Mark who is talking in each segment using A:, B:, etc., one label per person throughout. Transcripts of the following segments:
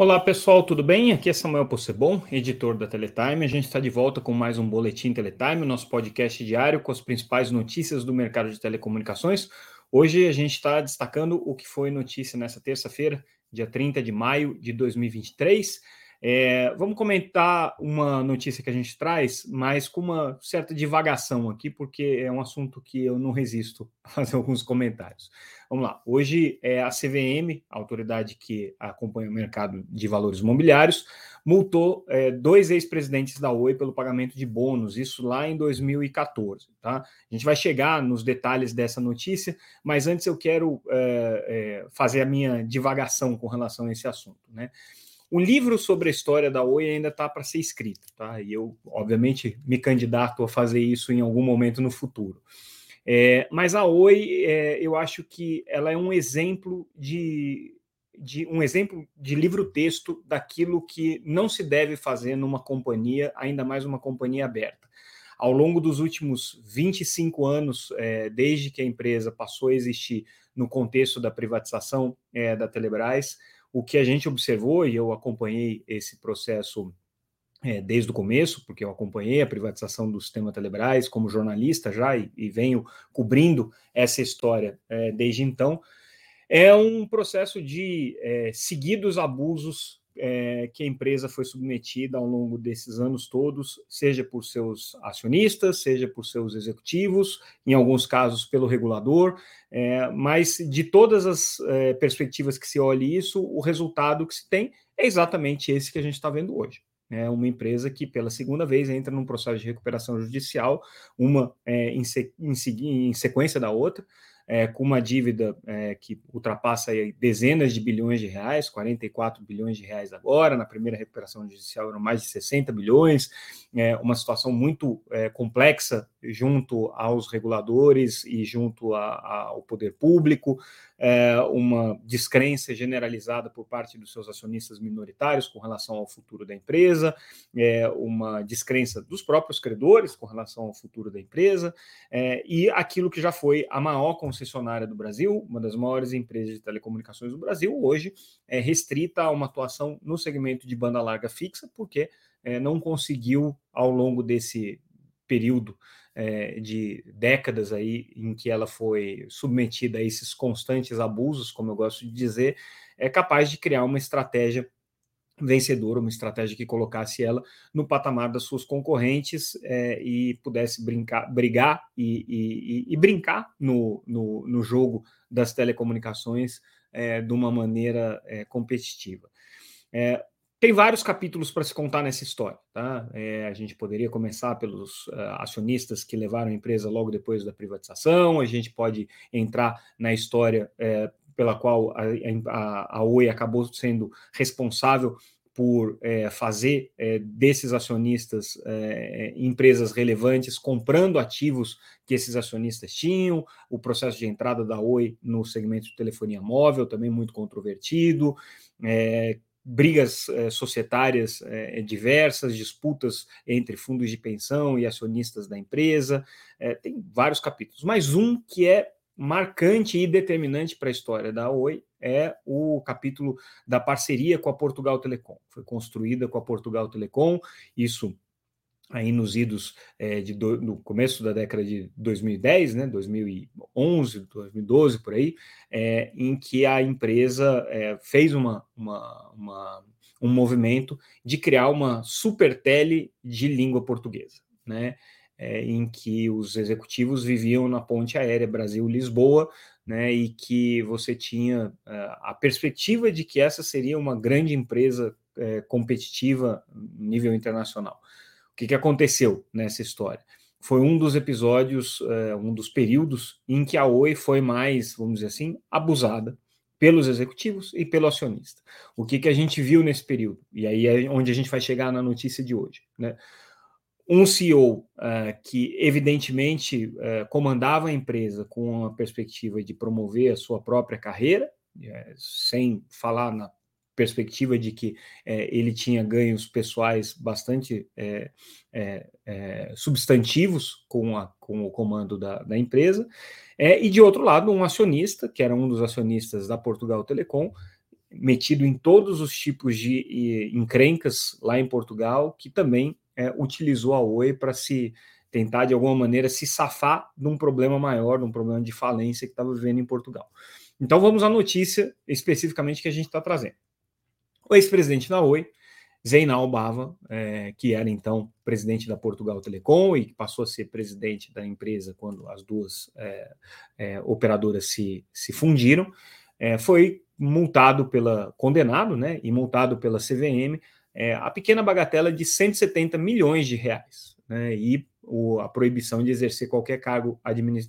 A: Olá pessoal, tudo bem? Aqui é Samuel Possebon, editor da Teletime. A gente está de volta com mais um Boletim Teletime, nosso podcast diário com as principais notícias do mercado de telecomunicações. Hoje a gente está destacando o que foi notícia nessa terça-feira, dia 30 de maio de 2023. É, vamos comentar uma notícia que a gente traz, mas com uma certa divagação aqui, porque é um assunto que eu não resisto a fazer alguns comentários. Vamos lá. Hoje é a CVM, a autoridade que acompanha o mercado de valores imobiliários, multou é, dois ex-presidentes da Oi pelo pagamento de bônus, isso lá em 2014. Tá? A gente vai chegar nos detalhes dessa notícia, mas antes eu quero é, é, fazer a minha divagação com relação a esse assunto. Né? Um livro sobre a história da Oi ainda está para ser escrito, tá? E eu, obviamente, me candidato a fazer isso em algum momento no futuro. É, mas a Oi, é, eu acho que ela é um exemplo de, de um exemplo de livro-texto daquilo que não se deve fazer numa companhia, ainda mais uma companhia aberta. Ao longo dos últimos 25 anos, é, desde que a empresa passou a existir no contexto da privatização é, da Telebrás, o que a gente observou, e eu acompanhei esse processo é, desde o começo, porque eu acompanhei a privatização do sistema Telebrás como jornalista já e, e venho cobrindo essa história é, desde então, é um processo de é, seguidos abusos é, que a empresa foi submetida ao longo desses anos todos, seja por seus acionistas, seja por seus executivos, em alguns casos pelo regulador, é, mas de todas as é, perspectivas que se olhe isso, o resultado que se tem é exatamente esse que a gente está vendo hoje. É uma empresa que, pela segunda vez, entra num processo de recuperação judicial, uma é, em, se, em, em sequência da outra, é, com uma dívida é, que ultrapassa dezenas de bilhões de reais, 44 bilhões de reais agora, na primeira recuperação judicial eram mais de 60 bilhões, é, uma situação muito é, complexa junto aos reguladores e junto a, a, ao poder público, é, uma descrença generalizada por parte dos seus acionistas minoritários com relação ao futuro da empresa, é, uma descrença dos próprios credores com relação ao futuro da empresa, é, e aquilo que já foi a maior concessionária do Brasil, uma das maiores empresas de telecomunicações do Brasil, hoje é restrita a uma atuação no segmento de banda larga fixa, porque é, não conseguiu, ao longo desse período é, de décadas aí em que ela foi submetida a esses constantes abusos, como eu gosto de dizer, é capaz de criar uma estratégia vencedora, uma estratégia que colocasse ela no patamar das suas concorrentes é, e pudesse brincar, brigar e, e, e brincar no, no, no, jogo das telecomunicações é, de uma maneira competitiva. Tem vários capítulos para se contar nessa história. Tá? É, a gente poderia começar pelos uh, acionistas que levaram a empresa logo depois da privatização, a gente pode entrar na história é, pela qual a, a, a, Oi acabou sendo responsável por é, fazer desses acionistas empresas relevantes, comprando ativos que esses acionistas tinham, o processo de entrada da Oi no segmento de telefonia móvel, também muito controvertido, é, brigas eh, societárias eh, diversas, disputas entre fundos de pensão e acionistas da empresa, eh, tem vários capítulos, mas um que é marcante e determinante para a história da Oi é o capítulo da parceria com a Portugal Telecom. Foi construída com a Portugal Telecom, isso aí nos idos é, de do, no começo da década de 2010, né, 2011, 2012 por aí, é, em que a empresa é, fez uma, uma, uma, um movimento de criar uma super tele de língua portuguesa, né, em que os executivos viviam na ponte aérea Brasil-Lisboa, né, e que você tinha a perspectiva de que essa seria uma grande empresa competitiva nível internacional que, que aconteceu nessa história? Foi um dos episódios, uh, um dos períodos em que a Oi foi mais, vamos dizer assim, abusada pelos executivos e pelo acionista. O que, que a gente viu nesse período? E aí é onde a gente vai chegar na notícia de hoje. Né? Um CEO uh, eh, que, evidentemente, uh, comandava a empresa com a perspectiva de promover a sua própria carreira, sem falar na perspectiva de que é, ele tinha ganhos pessoais bastante é, é, é, substantivos com, a, com o comando da, da empresa, é, e de outro lado, um acionista, que era um dos acionistas da Portugal Telecom, metido em todos os tipos de encrencas lá em Portugal, que também é, utilizou a Oi para se tentar, de alguma maneira, se safar de um problema maior, de um problema de falência que estava vivendo em Portugal. Então vamos à notícia especificamente que a gente está trazendo. O ex-presidente da Oi, Zeinal Bava, é, que era então presidente da Portugal Telecom e que passou a ser presidente da empresa quando as duas é, é, operadoras se, se fundiram, é, foi multado pela condenado, né, e multado pela CVM é, a pequena bagatela de 170 milhões de reais, né, e o, a proibição de exercer qualquer cargo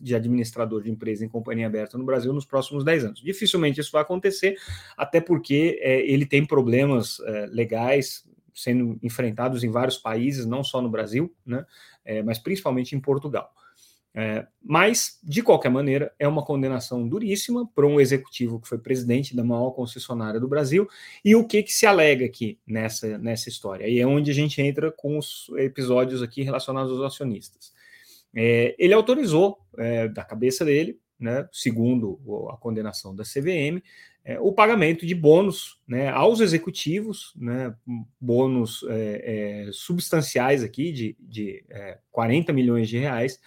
A: de administrador de empresa em companhia aberta no Brasil nos próximos 10 anos. Dificilmente isso vai acontecer, até porque é, ele tem problemas é, legais sendo enfrentados em vários países, não só no Brasil, né, é, mas principalmente em Portugal. É, mas, de qualquer maneira, é uma condenação duríssima para um executivo que foi presidente da maior concessionária do Brasil. E o que, que se alega aqui nessa, nessa história? E é onde a gente entra com os episódios aqui relacionados aos acionistas. É, ele autorizou, é, da cabeça dele, né, segundo a condenação da CVM, é, o pagamento de bônus né, aos executivos, né, bônus é, é, substanciais aqui de, de 40 milhões de reais,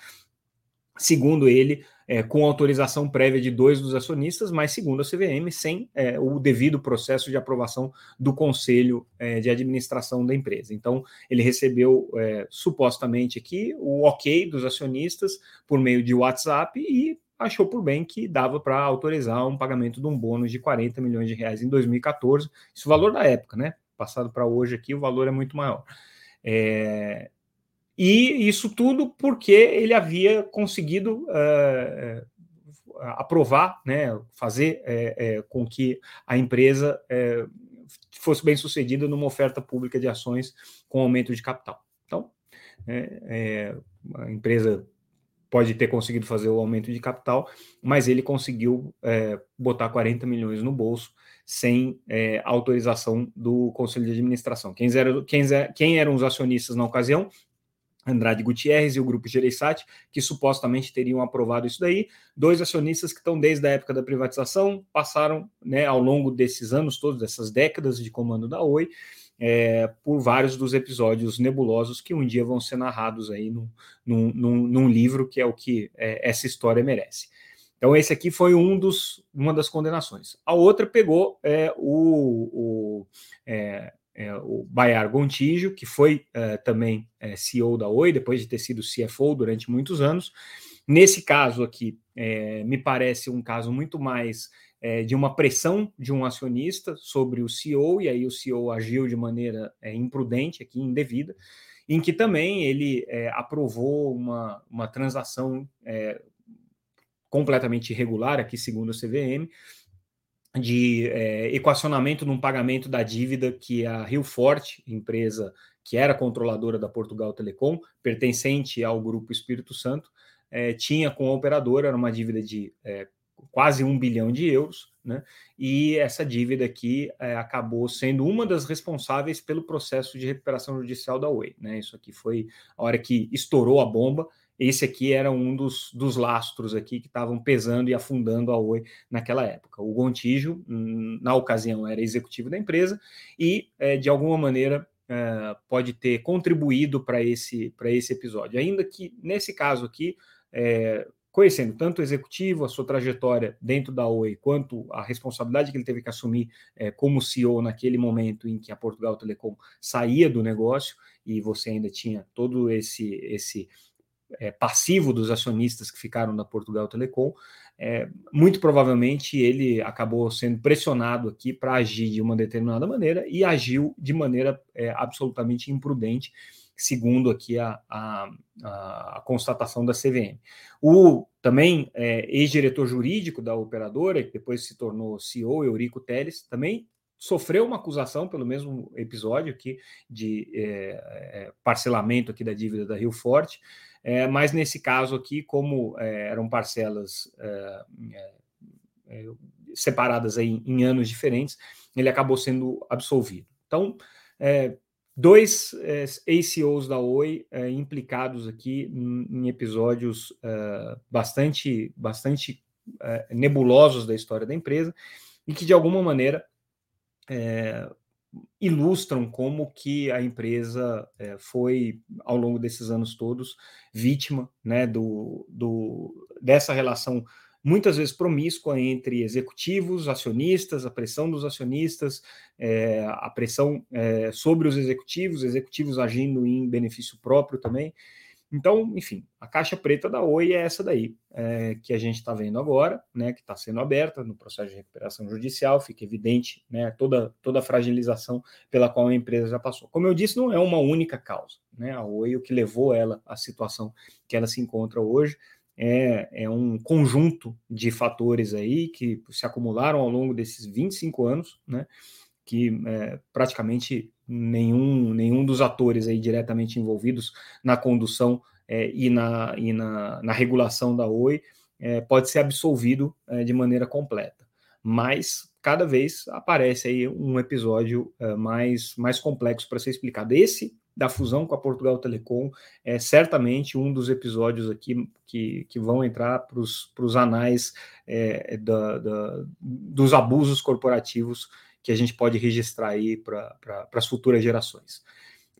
A: segundo ele, é, com autorização prévia de dois dos acionistas, mas segundo a CVM, sem é, o devido processo de aprovação do conselho é, de administração da empresa. Então, ele recebeu é, supostamente aqui o ok dos acionistas por meio de WhatsApp e achou por bem que dava para autorizar um pagamento de um bônus de 40 milhões de reais em 2014. Isso o valor da época, né? Passado para hoje aqui, o valor é muito maior. É, e isso tudo porque ele havia conseguido uh, aprovar, né, fazer é, com que a empresa fosse bem sucedida numa oferta pública de ações com aumento de capital. Então, a empresa pode ter conseguido fazer o aumento de capital, mas ele conseguiu botar 40 milhões no bolso sem autorização do Conselho de Administração. Quem, quem, quem eram os acionistas na ocasião? Andrade Gutierrez e o grupo Gereissati, que supostamente teriam aprovado isso daí. Dois acionistas que estão desde a época da privatização, passaram né, ao longo desses anos todos, dessas décadas de comando da Oi, é, por vários dos episódios nebulosos que um dia vão ser narrados aí num, num, num, num livro que é o que é, essa história merece. Então, esse aqui foi um dos, uma das condenações. A outra pegou é, o, o é, é, o Bayar Gontijo, que foi é, também é, CEO da Oi, depois de ter sido CFO durante muitos anos. Nesse caso aqui, é, me parece um caso muito mais é, de uma pressão de um acionista sobre o CEO, e aí o CEO agiu de maneira é, imprudente, aqui, indevida, em que também ele aprovou uma, uma transação completamente irregular, aqui segundo a CVM, de é, equacionamento num pagamento da dívida que a Rio Forte, empresa que era controladora da Portugal Telecom, pertencente ao Grupo Espírito Santo, é, tinha com a operadora, era uma dívida de é, quase um bilhão de euros, né? E essa dívida aqui acabou sendo uma das responsáveis pelo processo de recuperação judicial da Oi, né? Isso aqui foi a hora que estourou a bomba esse aqui era um dos, dos lastros aqui que estavam pesando e afundando a Oi naquela época. O Gontijo, hum, na ocasião, era executivo da empresa e, é, de alguma maneira, é, pode ter contribuído para esse, esse episódio. Ainda que, nesse caso aqui, é, conhecendo tanto o executivo, a sua trajetória dentro da Oi, quanto a responsabilidade que ele teve que assumir é, como CEO naquele momento em que a Portugal Telecom saía do negócio e você ainda tinha todo esse esse é, passivo dos acionistas que ficaram na Portugal Telecom, é, muito provavelmente ele acabou sendo pressionado aqui para agir de uma determinada maneira e agiu de maneira é, absolutamente imprudente, segundo aqui a, a, a, constatação da CVM. O também é, ex-diretor jurídico da operadora, que depois se tornou CEO, Eurico Teles, também sofreu uma acusação pelo mesmo episódio aqui de é, é, parcelamento aqui da dívida da Rio Forte, é, mas nesse caso aqui, como é, eram parcelas é, é, é separadas aí em, anos diferentes, ele acabou sendo absolvido. Então, é, dois ACOs da Oi implicados aqui em, em episódios bastante, bastante nebulosos da história da empresa e que, de alguma maneira, é, ilustram como que a empresa é, foi, ao longo desses anos todos, vítima né, do, do, dessa relação muitas vezes promíscua entre executivos, acionistas, a pressão dos acionistas, é, a pressão é, sobre os executivos, executivos agindo em benefício próprio também. Então, enfim, a caixa preta da Oi é essa daí, é, que a gente está vendo agora, né, que está sendo aberta no processo de recuperação judicial, fica evidente né, toda, toda a fragilização pela qual a empresa já passou. Como eu disse, não é uma única causa. Né, a Oi, o que levou ela à situação que ela se encontra hoje, é, é um conjunto de fatores aí que se acumularam ao longo desses 25 anos, né, que é, praticamente nenhum, nenhum dos atores aí diretamente envolvidos na condução é, e, na, e na, na, regulação da Oi é, pode ser absolvido é, de maneira completa. Mas cada vez aparece aí um episódio é, mais, mais complexo para ser explicado. Esse da fusão com a Portugal Telecom é certamente um dos episódios aqui que, que vão entrar para os anais é, da, da, dos abusos corporativos que a gente pode registrar aí para as futuras gerações.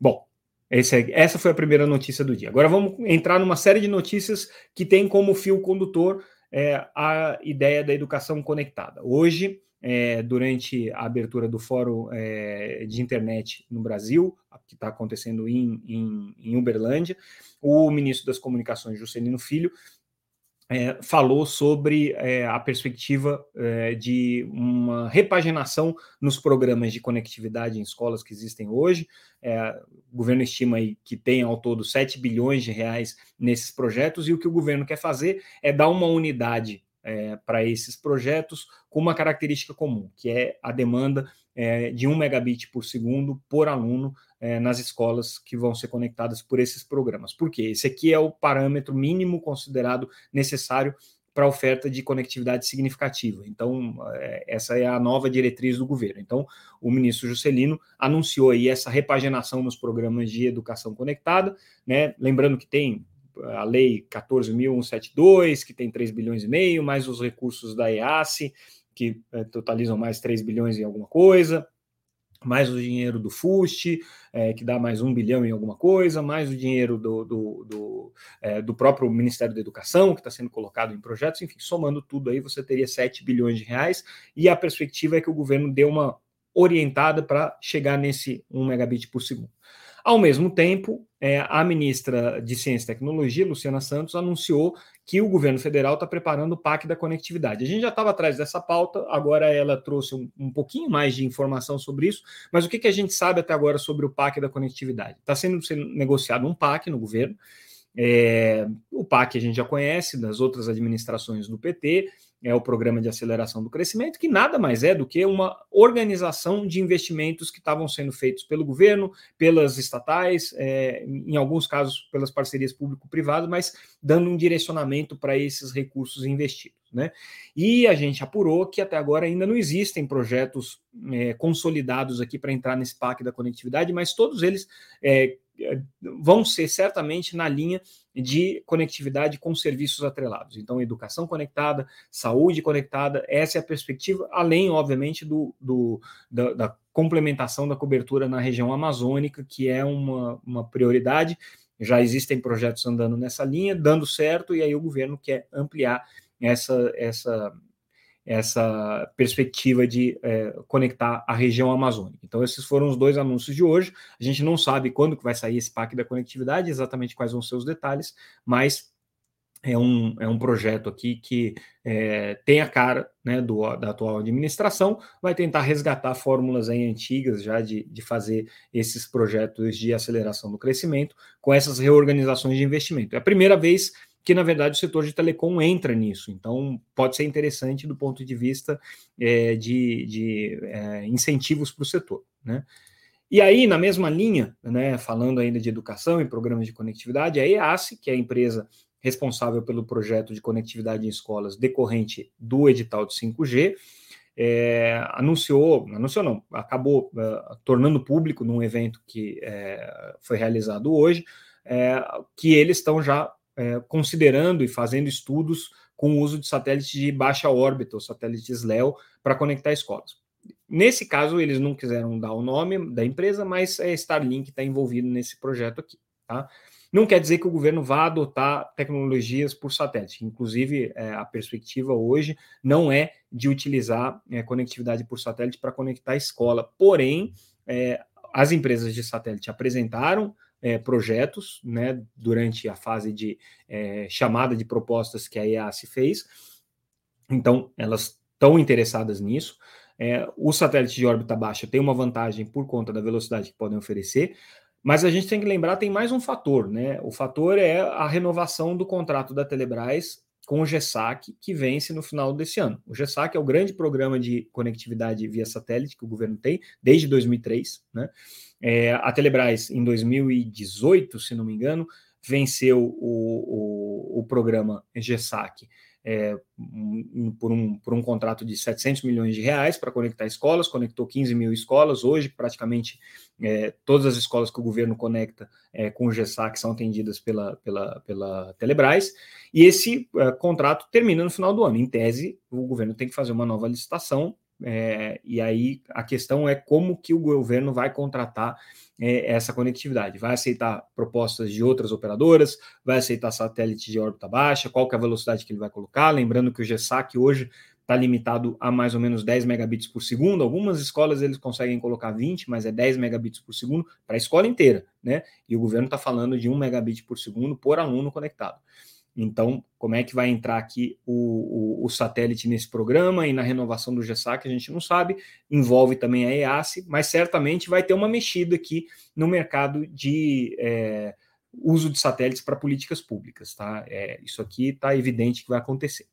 A: Bom, esse, essa foi a primeira notícia do dia. Agora vamos entrar numa série de notícias que tem como fio condutor é, a ideia da educação conectada. Hoje, é, durante a abertura do Fórum é, de Internet no Brasil, que está acontecendo em, em, em Uberlândia, o ministro das Comunicações, Juscelino Filho, é, falou sobre é, a perspectiva é, de uma repaginação nos programas de conectividade em escolas que existem hoje. É, o governo estima que tem ao todo 7 bilhões de reais nesses projetos, e o que o governo quer fazer é dar uma unidade é, para esses projetos com uma característica comum, que é a demanda é, de 1 megabit por segundo por aluno é, nas escolas que vão ser conectadas por esses programas. Por quê? Esse aqui é o parâmetro mínimo considerado necessário para a oferta de conectividade significativa. Então, é, essa é a nova diretriz do governo. Então, o ministro Juscelino anunciou aí essa repaginação nos programas de educação conectada, né? Lembrando que tem a lei 14.172, que tem 3 bilhões e meio, mais os recursos da EASE, que é, totalizam mais 3 bilhões e alguma coisa, mais o dinheiro do FUST, é, que dá mais um bilhão em alguma coisa, mais o dinheiro do, do, do, é, do próprio Ministério da Educação, que está sendo colocado em projetos, enfim, somando tudo aí, você teria 7 bilhões de reais, e a perspectiva é que o governo dê uma orientada para chegar nesse 1 megabit por segundo. Ao mesmo tempo, é, a ministra de Ciência e Tecnologia, Luciana Santos, anunciou que o governo federal está preparando o PAC da conectividade. A gente já estava atrás dessa pauta, agora ela trouxe um, um, pouquinho mais de informação sobre isso, mas o que, que a gente sabe até agora sobre o PAC da conectividade? Está sendo, sendo negociado um PAC no governo. É, o PAC a gente já conhece das outras administrações do PT, é o Programa de Aceleração do Crescimento, que nada mais é do que uma organização de investimentos que estavam sendo feitos pelo governo, pelas estatais, é, em alguns casos pelas parcerias público-privadas, mas dando um direcionamento para esses recursos investidos. Né? E a gente apurou que até agora ainda não existem projetos é, consolidados aqui para entrar nesse PAC da conectividade, mas todos eles é, vão ser certamente na linha de conectividade com serviços atrelados. Então, educação conectada, saúde conectada, essa é a perspectiva, além, obviamente, do, do da, da, complementação da cobertura na região amazônica, que é uma, uma prioridade. Já existem projetos andando nessa linha, dando certo, e aí o governo quer ampliar essa, essa, essa perspectiva de é, conectar a região amazônica. Então, esses foram os dois anúncios de hoje. A gente não sabe quando que vai sair esse PAC da conectividade, exatamente quais vão ser os detalhes, mas é um, é um projeto aqui que é, tem a cara né, do, da atual administração, vai tentar resgatar fórmulas aí antigas já de, de fazer esses projetos de aceleração do crescimento com essas reorganizações de investimento. É a primeira vez que na verdade o setor de telecom entra nisso. Então, pode ser interessante do ponto de vista é, de, de é, incentivos para o setor. Né? E aí, na mesma linha, né, falando ainda de educação e programas de conectividade, a EASE, que é a empresa responsável pelo projeto de conectividade em escolas decorrente do edital de 5G, é, anunciou, anunciou não, acabou uh, tornando público num evento que é, foi realizado hoje, é, que eles estão já é, considerando e fazendo estudos com o uso de satélites de baixa órbita, os satélites LEO, para conectar escolas. Nesse caso, eles não quiseram dar o nome da empresa, mas é Starlink está envolvido nesse projeto aqui. Tá? Não quer dizer que o governo vá adotar tecnologias por satélite. Inclusive, é, a perspectiva hoje não é de utilizar é, conectividade por satélite para conectar a escola. Porém, é, as empresas de satélite apresentaram é, projetos né, durante a fase de é, chamada de propostas que a EAS fez. Então, elas estão interessadas nisso. É, o satélite de órbita baixa tem uma vantagem por conta da velocidade que podem oferecer, mas a gente tem que lembrar, tem mais um fator, né? O fator é a renovação do contrato da Telebrás com o GESAC, que vence no final desse ano. O GESAC é o grande programa de conectividade via satélite que o governo tem desde 2003, né? É, a Telebrás, em 2018, se não me engano, venceu o, o, o programa GESAC é, um, por, um, por um contrato de 700 milhões de reais para conectar escolas, conectou 15 mil escolas. Hoje, praticamente é, todas as escolas que o governo conecta é, com o GESAC são atendidas pela, pela, pela Telebrás, e esse é, contrato termina no final do ano. Em tese, o governo tem que fazer uma nova licitação é, e aí a questão é como que o governo vai contratar é, essa conectividade. Vai aceitar propostas de outras operadoras, vai aceitar satélite de órbita baixa, qual que é a velocidade que ele vai colocar. Lembrando que o GSAC hoje está limitado a mais ou menos 10 megabits por segundo. Algumas escolas eles conseguem colocar 20, mas é 10 megabits por segundo para a escola inteira, né? E o governo está falando de 1 megabit por segundo por aluno conectado. Então, como é que vai entrar aqui o, o, o, satélite nesse programa e na renovação do GESAC, a gente não sabe, envolve também a EAS, mas certamente vai ter uma mexida aqui no mercado de é, uso de satélites para políticas públicas, tá? É, isso aqui está evidente que vai acontecer.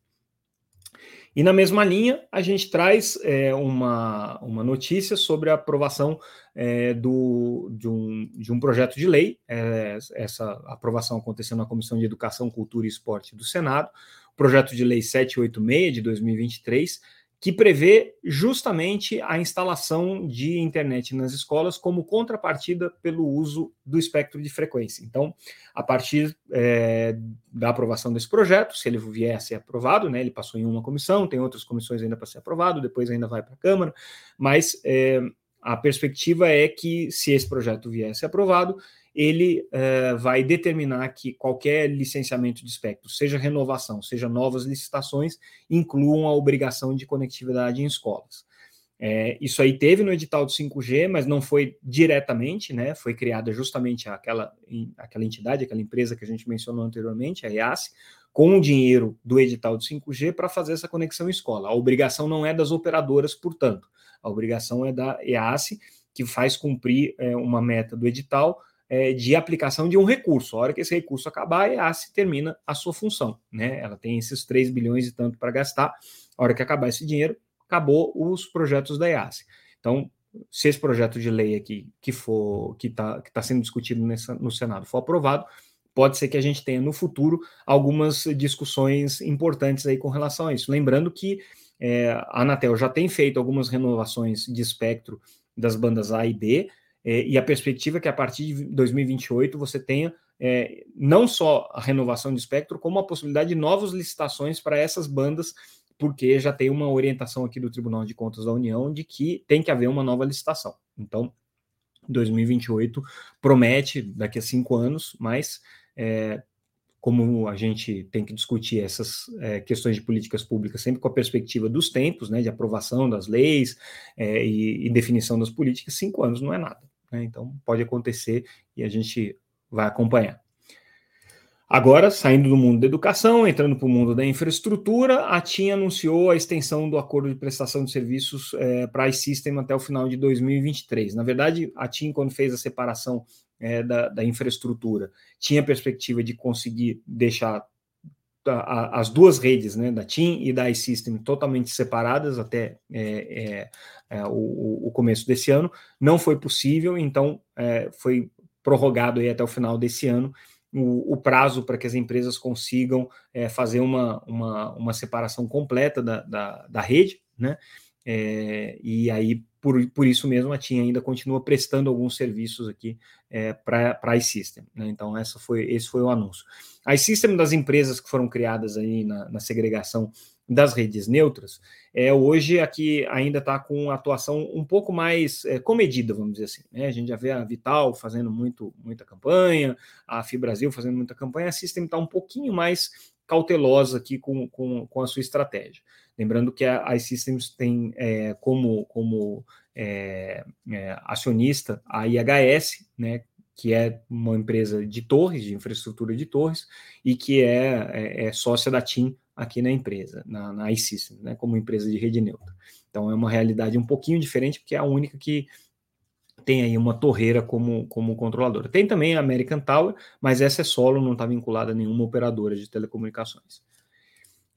A: E na mesma linha, a gente traz é, uma, uma notícia sobre a aprovação é, do, de, um, de um projeto de lei. É, essa aprovação aconteceu na Comissão de Educação, Cultura e Esporte do Senado. Projeto de Lei 786 de 2023 que prevê justamente a instalação de internet nas escolas como contrapartida pelo uso do espectro de frequência. Então, a partir é, da aprovação desse projeto, se ele vier a ser aprovado, né, ele passou em uma comissão, tem outras comissões ainda para ser aprovado, depois ainda vai para a Câmara, mas é, a perspectiva é que, se esse projeto vier a ser aprovado, ele uh, vai determinar que qualquer licenciamento de espectro, seja renovação, seja novas licitações, incluam a obrigação de conectividade em escolas. É, isso aí teve no edital do 5G, mas não foi diretamente, né? Foi criada justamente aquela, aquela entidade, aquela empresa que a gente mencionou anteriormente, a EAS, com o dinheiro do edital do 5G para fazer essa conexão em escola. A obrigação não é das operadoras, portanto, a obrigação é da EAS, que faz cumprir é, uma meta do edital é, de aplicação de um recurso. A hora que esse recurso acabar, a EASE termina a sua função. Né? Ela tem esses 3 bilhões e tanto para gastar. A hora que acabar esse dinheiro, acabou os projetos da EASE. Então, se esse projeto de lei aqui que for que está que tá sendo discutido nessa, no Senado for aprovado, pode ser que a gente tenha no futuro algumas discussões importantes aí com relação a isso. Lembrando que é, a Anatel já tem feito algumas renovações de espectro das bandas A e B, é, e a perspectiva é que a partir de 2028 você tenha é, não só a renovação de espectro, como a possibilidade de novas licitações para essas bandas, porque já tem uma orientação aqui do Tribunal de Contas da União de que tem que haver uma nova licitação. Então, 2028 promete daqui a cinco anos, mas é, como a gente tem que discutir essas é, questões de políticas públicas sempre com a perspectiva dos tempos, né, de aprovação das leis é, e, e, definição das políticas, cinco anos não é nada. Né? Então, pode acontecer e a gente vai acompanhar. Agora, saindo do mundo da educação, entrando para o mundo da infraestrutura, a TIM anunciou a extensão do acordo de prestação de serviços é, para a iSystem até o final de 2023. Na verdade, a TIM, quando fez a separação é, da, da, infraestrutura, tinha a perspectiva de conseguir deixar a, as duas redes, né, da TIM e da iSystem, totalmente separadas até é, é, é, o, o, começo desse ano. Não foi possível, então é, foi prorrogado aí até o final desse ano o, o prazo para que as empresas consigam é, fazer uma, uma, uma, separação completa da, da, da rede, né? É, e aí, por, por isso mesmo, a TIM ainda continua prestando alguns serviços aqui é, para a iSystem. Né? Então, essa foi, esse foi o anúncio. A iSystem das empresas que foram criadas aí na, na segregação das redes neutras, é hoje aqui ainda está com atuação um pouco mais é, comedida, vamos dizer assim. Né? A gente já vê a Vital fazendo muito, muita campanha, a Fibrasil fazendo muita campanha, a System está um pouquinho mais cautelosa aqui com, com, com a sua estratégia. Lembrando que a iSystems tem é, como, como é, é, acionista a IHS, né, que é uma empresa de torres, de infraestrutura de torres, e que é, é, é sócia da TIM aqui na empresa, na, na iSystems, né, como empresa de rede neutra. Então é uma realidade um pouquinho diferente, porque é a única que tem aí uma torreira como, como controladora. Tem também a American Tower, mas essa é solo, não está vinculada a nenhuma operadora de telecomunicações.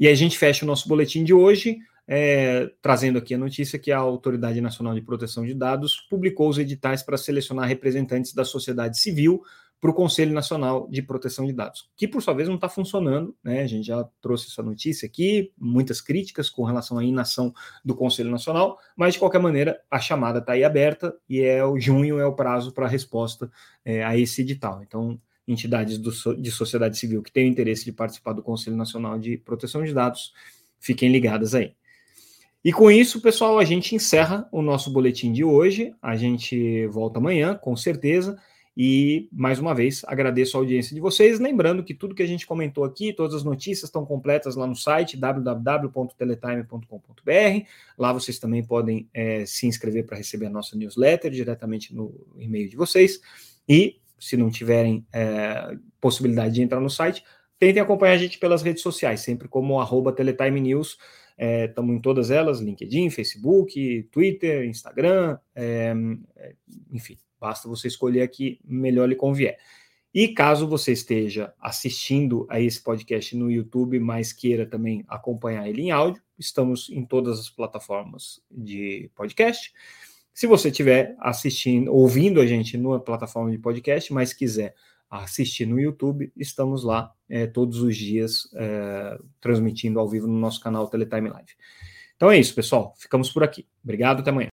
A: E a gente fecha o nosso boletim de hoje, é, trazendo aqui a notícia que a Autoridade Nacional de Proteção de Dados publicou os editais para selecionar representantes da sociedade civil para o Conselho Nacional de Proteção de Dados, que por sua vez não está funcionando, né? A gente já trouxe essa notícia aqui, muitas críticas com relação à inação do Conselho Nacional, mas de qualquer maneira a chamada está aí aberta e é o junho é o prazo para a resposta é, a esse edital. Então, entidades do, de sociedade civil que têm interesse de participar do Conselho Nacional de Proteção de Dados, fiquem ligadas aí. E com isso, pessoal, a gente encerra o nosso boletim de hoje. A gente volta amanhã, com certeza. E, mais uma vez, agradeço a audiência de vocês. Lembrando que tudo que a gente comentou aqui, todas as notícias estão completas lá no site www.teletime.com.br. Lá vocês também podem é, se inscrever para receber a nossa newsletter diretamente no e-mail de vocês. E, se não tiverem é, possibilidade de entrar no site, tentem acompanhar a gente pelas redes sociais, sempre como arroba Teletime News. Estamos é, em todas elas: LinkedIn, Facebook, Twitter, Instagram, é, enfim Basta você escolher aqui melhor lhe convier. E caso você esteja assistindo a esse podcast no YouTube, mas queira também acompanhar ele em áudio, estamos em todas as plataformas de podcast. Se você estiver assistindo, ouvindo a gente numa plataforma de podcast, mas quiser assistir no YouTube, estamos lá é, todos os dias é, transmitindo ao vivo no nosso canal Teletime Live. Então é isso, pessoal. Ficamos por aqui. Obrigado, até amanhã.